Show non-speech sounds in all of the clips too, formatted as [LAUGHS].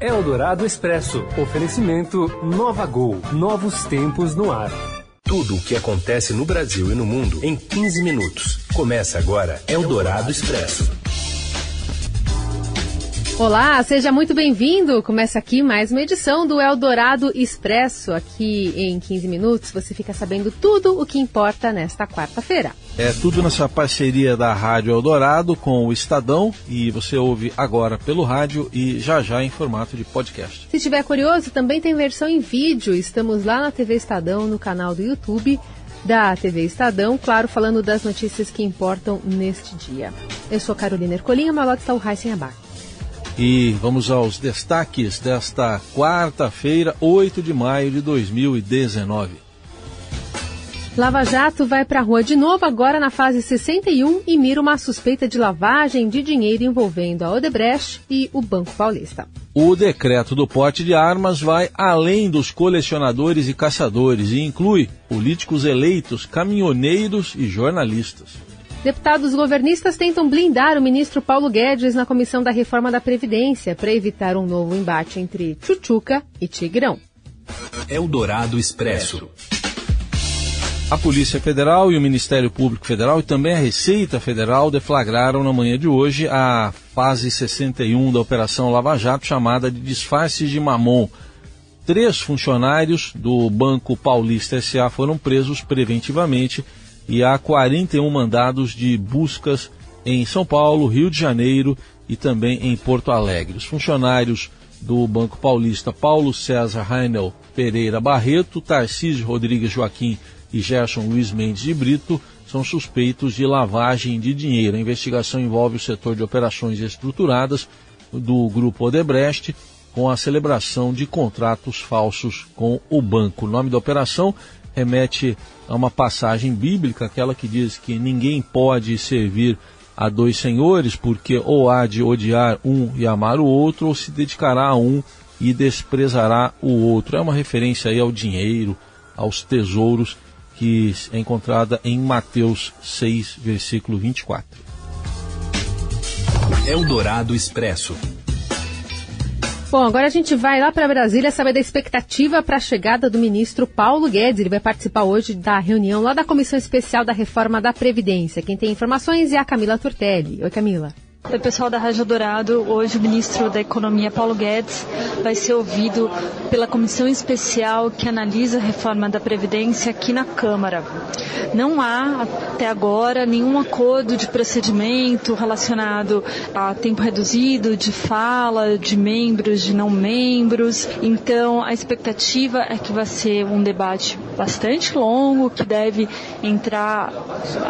Eldorado Expresso. Oferecimento Nova Gol. Novos tempos no ar. Tudo o que acontece no Brasil e no mundo em 15 minutos. Começa agora Eldorado Expresso. Olá, seja muito bem-vindo. Começa aqui mais uma edição do Eldorado Expresso. Aqui em 15 minutos você fica sabendo tudo o que importa nesta quarta-feira. É tudo nessa parceria da Rádio Eldorado com o Estadão e você ouve agora pelo rádio e já já em formato de podcast. Se estiver curioso, também tem versão em vídeo. Estamos lá na TV Estadão, no canal do YouTube da TV Estadão, claro, falando das notícias que importam neste dia. Eu sou Carolina Ercolim, ao meu lado está o Heisen. E vamos aos destaques desta quarta-feira, 8 de maio de 2019. Lava Jato vai para a rua de novo agora na fase 61 e mira uma suspeita de lavagem de dinheiro envolvendo a Odebrecht e o Banco Paulista. O decreto do porte de armas vai além dos colecionadores e caçadores e inclui políticos eleitos, caminhoneiros e jornalistas. Deputados governistas tentam blindar o ministro Paulo Guedes na comissão da reforma da Previdência para evitar um novo embate entre Chuchuca e Tigrão. Eldorado Expresso. A Polícia Federal e o Ministério Público Federal e também a Receita Federal deflagraram na manhã de hoje a fase 61 da Operação Lava Jato, chamada de disfarces de mamon. Três funcionários do Banco Paulista SA foram presos preventivamente e há 41 mandados de buscas em São Paulo, Rio de Janeiro e também em Porto Alegre. Os funcionários do Banco Paulista, Paulo César Rainel Pereira Barreto, Tarcísio Rodrigues Joaquim e Gerson Luiz Mendes de Brito, são suspeitos de lavagem de dinheiro. A investigação envolve o setor de operações estruturadas do Grupo Odebrecht, com a celebração de contratos falsos com o banco. O nome da operação remete a uma passagem bíblica, aquela que diz que ninguém pode servir a dois senhores, porque ou há de odiar um e amar o outro, ou se dedicará a um e desprezará o outro. É uma referência aí ao dinheiro, aos tesouros, que é encontrada em Mateus 6, versículo 24. Eldorado Expresso. Bom, agora a gente vai lá para Brasília saber da expectativa para a chegada do ministro Paulo Guedes. Ele vai participar hoje da reunião lá da Comissão Especial da Reforma da Previdência. Quem tem informações é a Camila Turtelli. Oi, Camila. Oi, pessoal da Rádio Dourado. Hoje o ministro da Economia, Paulo Guedes, vai ser ouvido pela comissão especial que analisa a reforma da Previdência aqui na Câmara. Não há, até agora, nenhum acordo de procedimento relacionado a tempo reduzido, de fala, de membros, de não membros. Então, a expectativa é que vai ser um debate bastante longo, que deve entrar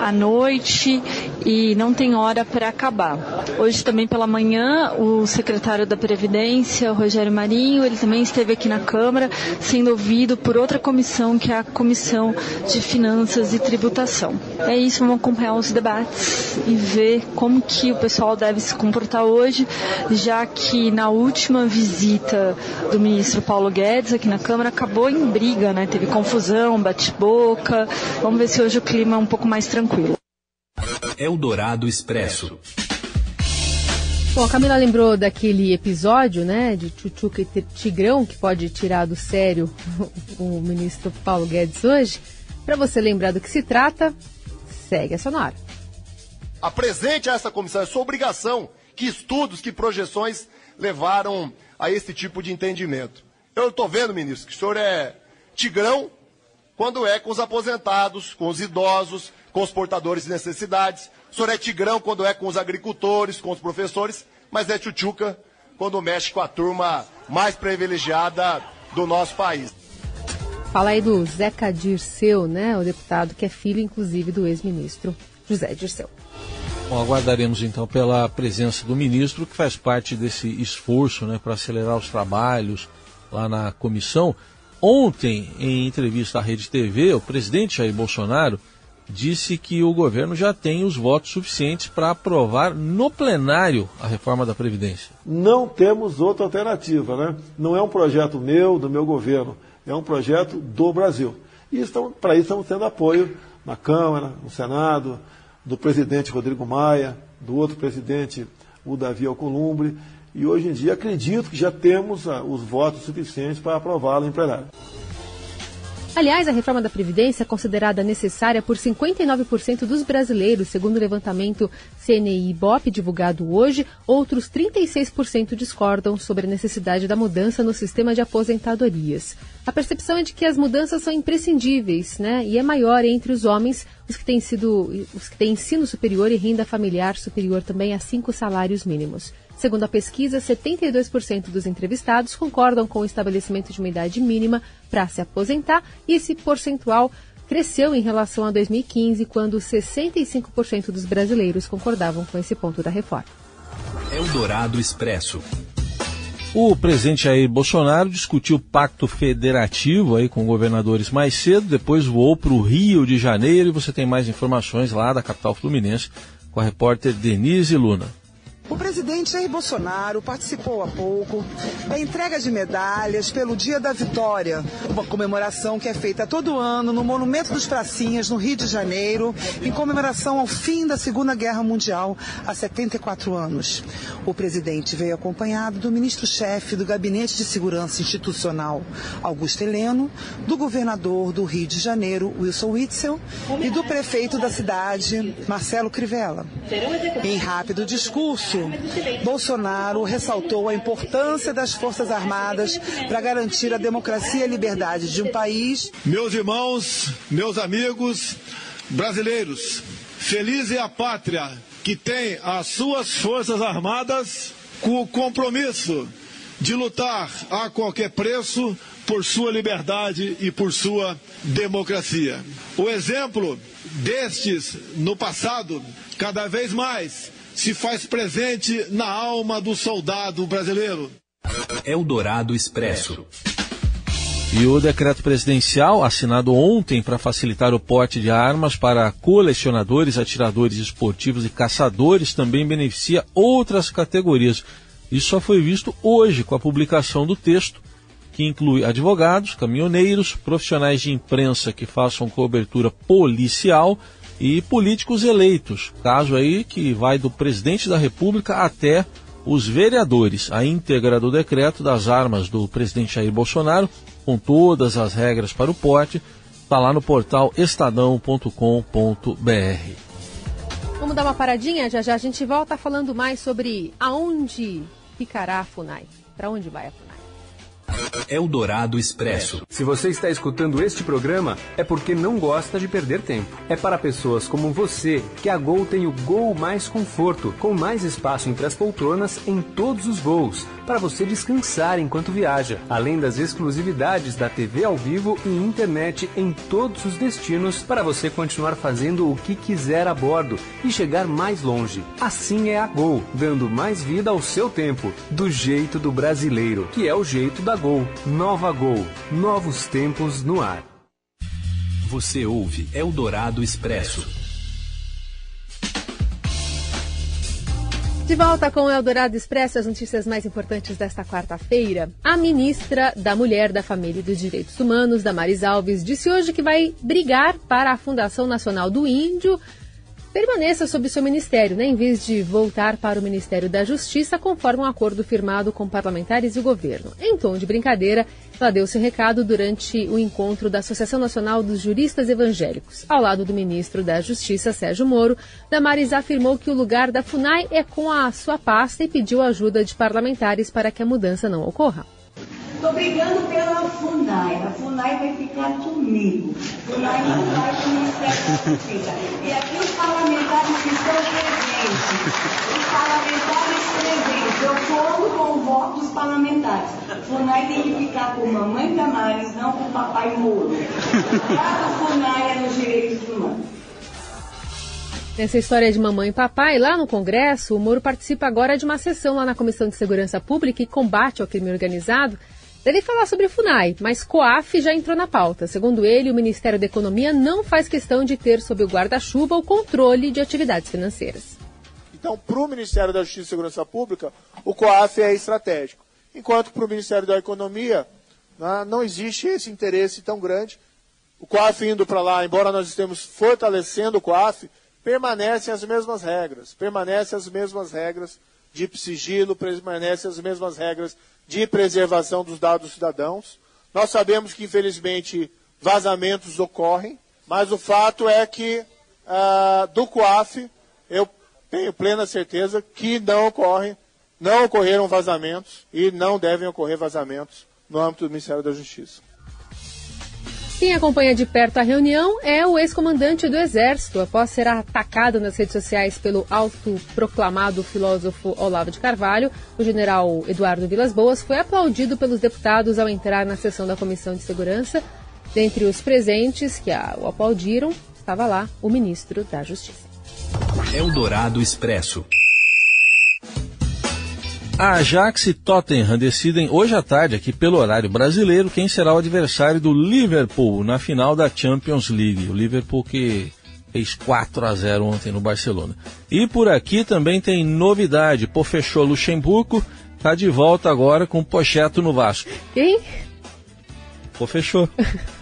à noite e não tem hora para acabar. Hoje também pela manhã, o secretário da Previdência, Rogério Marinho, ele também esteve aqui na Câmara, sendo ouvido por outra comissão, que é a Comissão de Finanças e Tributação. É isso, vamos acompanhar os debates e ver como que o pessoal deve se comportar hoje, já que na última visita do ministro Paulo Guedes aqui na Câmara acabou em briga, né? Teve confusão, bate-boca. Vamos ver se hoje o clima é um pouco mais tranquilo. Eldorado Expresso. Bom, a Camila lembrou daquele episódio, né, de Chuchuca e Tigrão, que pode tirar do sério [LAUGHS] o ministro Paulo Guedes hoje. Para você lembrar do que se trata, segue a sonora. Apresente a essa comissão, é sua obrigação, que estudos, que projeções levaram a esse tipo de entendimento. Eu estou vendo, ministro, que o senhor é tigrão quando é com os aposentados, com os idosos, com os portadores de necessidades. O senhor é tigrão quando é com os agricultores, com os professores, mas é tchutchuca quando mexe com a turma mais privilegiada do nosso país. Fala aí do Zeca Dirceu, né? O deputado que é filho, inclusive, do ex-ministro José Dirceu. Bom, aguardaremos então pela presença do ministro, que faz parte desse esforço né, para acelerar os trabalhos lá na comissão. Ontem, em entrevista à Rede TV, o presidente Jair Bolsonaro disse que o governo já tem os votos suficientes para aprovar no plenário a reforma da Previdência. Não temos outra alternativa, né? Não é um projeto meu, do meu governo, é um projeto do Brasil. E para isso estamos tendo apoio na Câmara, no Senado, do presidente Rodrigo Maia, do outro presidente, o Davi Alcolumbre. E hoje em dia acredito que já temos ah, os votos suficientes para aprová-la em plenário. Aliás, a reforma da Previdência é considerada necessária por 59% dos brasileiros, segundo o levantamento CNI-BOP divulgado hoje. Outros 36% discordam sobre a necessidade da mudança no sistema de aposentadorias. A percepção é de que as mudanças são imprescindíveis, né? E é maior entre os homens, os que têm sido, os que têm ensino superior e renda familiar superior também a cinco salários mínimos. Segundo a pesquisa, 72% dos entrevistados concordam com o estabelecimento de uma idade mínima para se aposentar e esse percentual cresceu em relação a 2015, quando 65% dos brasileiros concordavam com esse ponto da reforma. Eldorado Expresso. O presidente Jair Bolsonaro discutiu o pacto federativo aí com governadores mais cedo, depois voou para o Rio de Janeiro e você tem mais informações lá da capital fluminense com a repórter Denise Luna. Presidente Jair Bolsonaro participou há pouco da entrega de medalhas pelo Dia da Vitória, uma comemoração que é feita todo ano no Monumento dos Pracinhas, no Rio de Janeiro, em comemoração ao fim da Segunda Guerra Mundial, há 74 anos. O presidente veio acompanhado do ministro-chefe do Gabinete de Segurança Institucional, Augusto Heleno, do governador do Rio de Janeiro, Wilson Witzel, e do prefeito da cidade, Marcelo Crivella. Em rápido discurso, Bolsonaro ressaltou a importância das Forças Armadas para garantir a democracia e a liberdade de um país. Meus irmãos, meus amigos brasileiros, feliz é a pátria que tem as suas Forças Armadas com o compromisso de lutar a qualquer preço por sua liberdade e por sua democracia. O exemplo destes no passado, cada vez mais, se faz presente na alma do soldado brasileiro. Eldorado Expresso. E o decreto presidencial, assinado ontem para facilitar o porte de armas para colecionadores, atiradores esportivos e caçadores, também beneficia outras categorias. Isso só foi visto hoje com a publicação do texto, que inclui advogados, caminhoneiros, profissionais de imprensa que façam cobertura policial e políticos eleitos, caso aí que vai do presidente da República até os vereadores. A íntegra do decreto das armas do presidente Jair Bolsonaro, com todas as regras para o porte, está lá no portal estadão.com.br. Vamos dar uma paradinha? Já já a gente volta falando mais sobre aonde ficará a FUNAI. Para onde vai a FUNAI? Eldorado Expresso. Se você está escutando este programa, é porque não gosta de perder tempo. É para pessoas como você que a Gol tem o Gol Mais Conforto, com mais espaço entre as poltronas em todos os voos, para você descansar enquanto viaja, além das exclusividades da TV ao vivo e internet em todos os destinos, para você continuar fazendo o que quiser a bordo e chegar mais longe. Assim é a Gol, dando mais vida ao seu tempo, do jeito do brasileiro, que é o jeito da Gol. Nova Gol. Novos tempos no ar. Você ouve Eldorado Expresso. De volta com o Eldorado Expresso, as notícias mais importantes desta quarta-feira. A ministra da Mulher, da Família e dos Direitos Humanos, Damaris Alves, disse hoje que vai brigar para a Fundação Nacional do Índio permaneça sob seu ministério, né, em vez de voltar para o Ministério da Justiça, conforme um acordo firmado com parlamentares e o governo. Em tom de brincadeira, ela deu seu recado durante o encontro da Associação Nacional dos Juristas Evangélicos. Ao lado do ministro da Justiça, Sérgio Moro, Damares afirmou que o lugar da FUNAI é com a sua pasta e pediu ajuda de parlamentares para que a mudança não ocorra. Estou brigando pela FUNAI. A FUNAI vai ficar comigo. A FUNAI não vai para o Ministério da Justiça. E aqui estão presentes. Os parlamentares presentes. Eu conto com o voto dos parlamentares. FUNAI tem que ficar com mamãe Damares, não com papai Moro. A FUNAI é nos direitos humanos. Nessa história de mamãe e papai, lá no Congresso, o Moro participa agora de uma sessão lá na Comissão de Segurança Pública e Combate ao Crime Organizado Deve falar sobre FUNAI, mas COAF já entrou na pauta. Segundo ele, o Ministério da Economia não faz questão de ter sob o guarda-chuva o controle de atividades financeiras. Então, para o Ministério da Justiça e Segurança Pública, o COAF é estratégico. Enquanto para o Ministério da Economia, né, não existe esse interesse tão grande. O COAF indo para lá, embora nós estemos fortalecendo o COAF, permanecem as mesmas regras. Permanecem as mesmas regras de sigilo, permanecem as mesmas regras de preservação dos dados dos cidadãos. Nós sabemos que, infelizmente, vazamentos ocorrem, mas o fato é que ah, do COAF eu tenho plena certeza que não ocorre, não ocorreram vazamentos e não devem ocorrer vazamentos no âmbito do Ministério da Justiça. Quem acompanha de perto a reunião é o ex-comandante do Exército. Após ser atacado nas redes sociais pelo autoproclamado filósofo Olavo de Carvalho, o general Eduardo Vilas Boas foi aplaudido pelos deputados ao entrar na sessão da Comissão de Segurança. Dentre os presentes que o aplaudiram, estava lá o ministro da Justiça. Eldorado Expresso. A Ajax e Tottenham decidem hoje à tarde, aqui pelo horário brasileiro, quem será o adversário do Liverpool na final da Champions League. O Liverpool que fez 4 a 0 ontem no Barcelona. E por aqui também tem novidade. Pô, fechou Luxemburgo, tá de volta agora com o Pocheto no Vasco. Quem? Pô, fechou. [LAUGHS]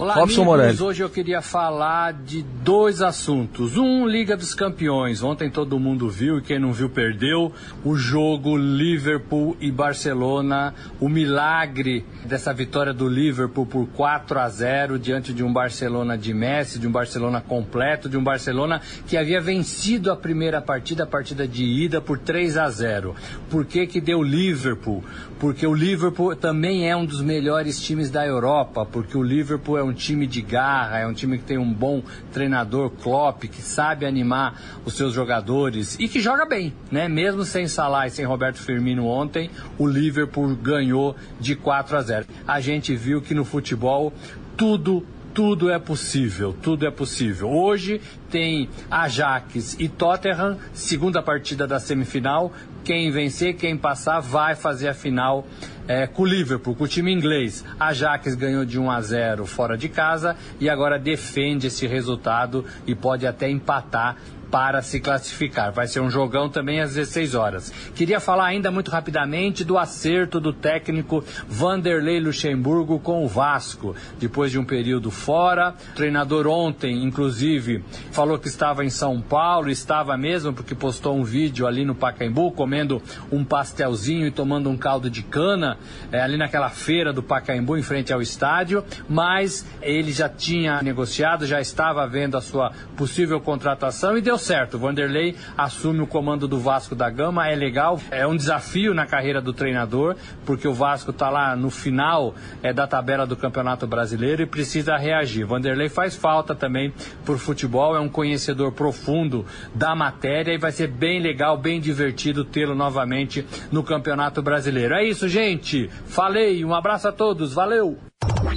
Olá, Robson amigos. Morelli. Hoje eu queria falar de dois assuntos. Um, Liga dos Campeões. Ontem todo mundo viu e quem não viu perdeu o jogo Liverpool e Barcelona. O milagre dessa vitória do Liverpool por 4 a 0 diante de um Barcelona de Messi, de um Barcelona completo, de um Barcelona que havia vencido a primeira partida, a partida de ida por 3 a 0. Por que que deu Liverpool? Porque o Liverpool também é um dos melhores times da Europa, porque o Liverpool é um time de garra, é um time que tem um bom treinador, Klopp, que sabe animar os seus jogadores e que joga bem, né? Mesmo sem Salah e sem Roberto Firmino ontem, o Liverpool ganhou de 4 a 0. A gente viu que no futebol tudo tudo é possível, tudo é possível. Hoje tem Ajax e Tottenham, segunda partida da semifinal. Quem vencer, quem passar, vai fazer a final é, com o Liverpool, com o time inglês. Ajax ganhou de 1 a 0 fora de casa e agora defende esse resultado e pode até empatar para se classificar. Vai ser um jogão também às 16 horas. Queria falar ainda muito rapidamente do acerto do técnico Vanderlei Luxemburgo com o Vasco, depois de um período fora. O treinador ontem, inclusive, falou que estava em São Paulo, estava mesmo porque postou um vídeo ali no Pacaembu comendo um pastelzinho e tomando um caldo de cana é, ali naquela feira do Pacaembu em frente ao estádio, mas ele já tinha negociado, já estava vendo a sua possível contratação e deu certo. O Vanderlei assume o comando do Vasco da Gama, é legal, é um desafio na carreira do treinador, porque o Vasco está lá no final é, da tabela do Campeonato Brasileiro e precisa reagir. Vanderlei faz falta também por futebol, é um conhecedor profundo da matéria e vai ser bem legal, bem divertido tê-lo novamente no Campeonato Brasileiro. É isso, gente. Falei, um abraço a todos, valeu!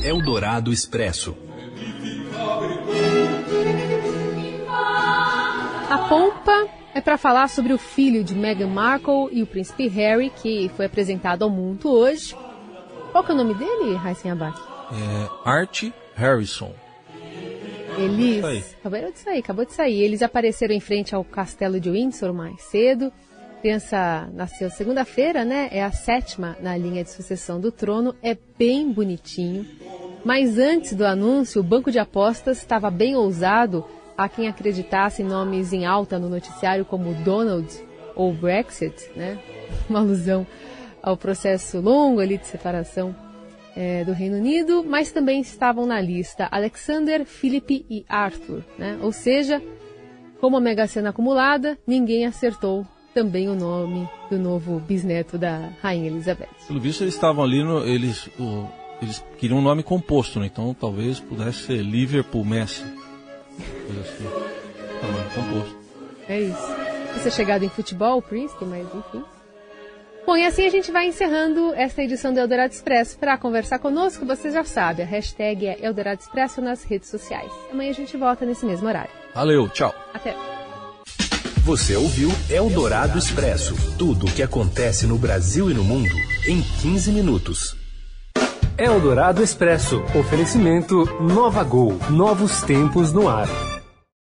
Eldorado Expresso. A pompa é para falar sobre o filho de Meghan Markle e o príncipe Harry, que foi apresentado ao mundo hoje. Qual que é o nome dele, Raíssen Abac? É Art Harrison. Eles. Acabou de sair, acabou de sair. Eles apareceram em frente ao castelo de Windsor mais cedo. A criança nasceu segunda-feira, né? É a sétima na linha de sucessão do trono. É bem bonitinho. Mas antes do anúncio, o banco de apostas estava bem ousado a quem acreditasse em nomes em alta no noticiário como Donald ou Brexit, né? [LAUGHS] Uma alusão ao processo longo ali de separação é, do Reino Unido, mas também estavam na lista Alexander, Philip e Arthur, né? Ou seja, como a Mega Sena acumulada, ninguém acertou também o nome do novo bisneto da Rainha Elizabeth. Pelo visto, eles estavam ali, no, eles, o, eles queriam um nome composto, né? Então talvez pudesse ser Liverpool Messi. Coisa assim. Tamanho composto. É isso. Você chegado em futebol, o príncipe, mas enfim. Bom, e assim a gente vai encerrando esta edição do Eldorado Expresso. Para conversar conosco, você já sabe, a hashtag é Eldorado Expresso nas redes sociais. Amanhã a gente volta nesse mesmo horário. Valeu, tchau. Até. Você ouviu Eldorado Expresso tudo o que acontece no Brasil e no mundo em 15 minutos. Eldorado Expresso. Oferecimento Nova Gol novos tempos no ar.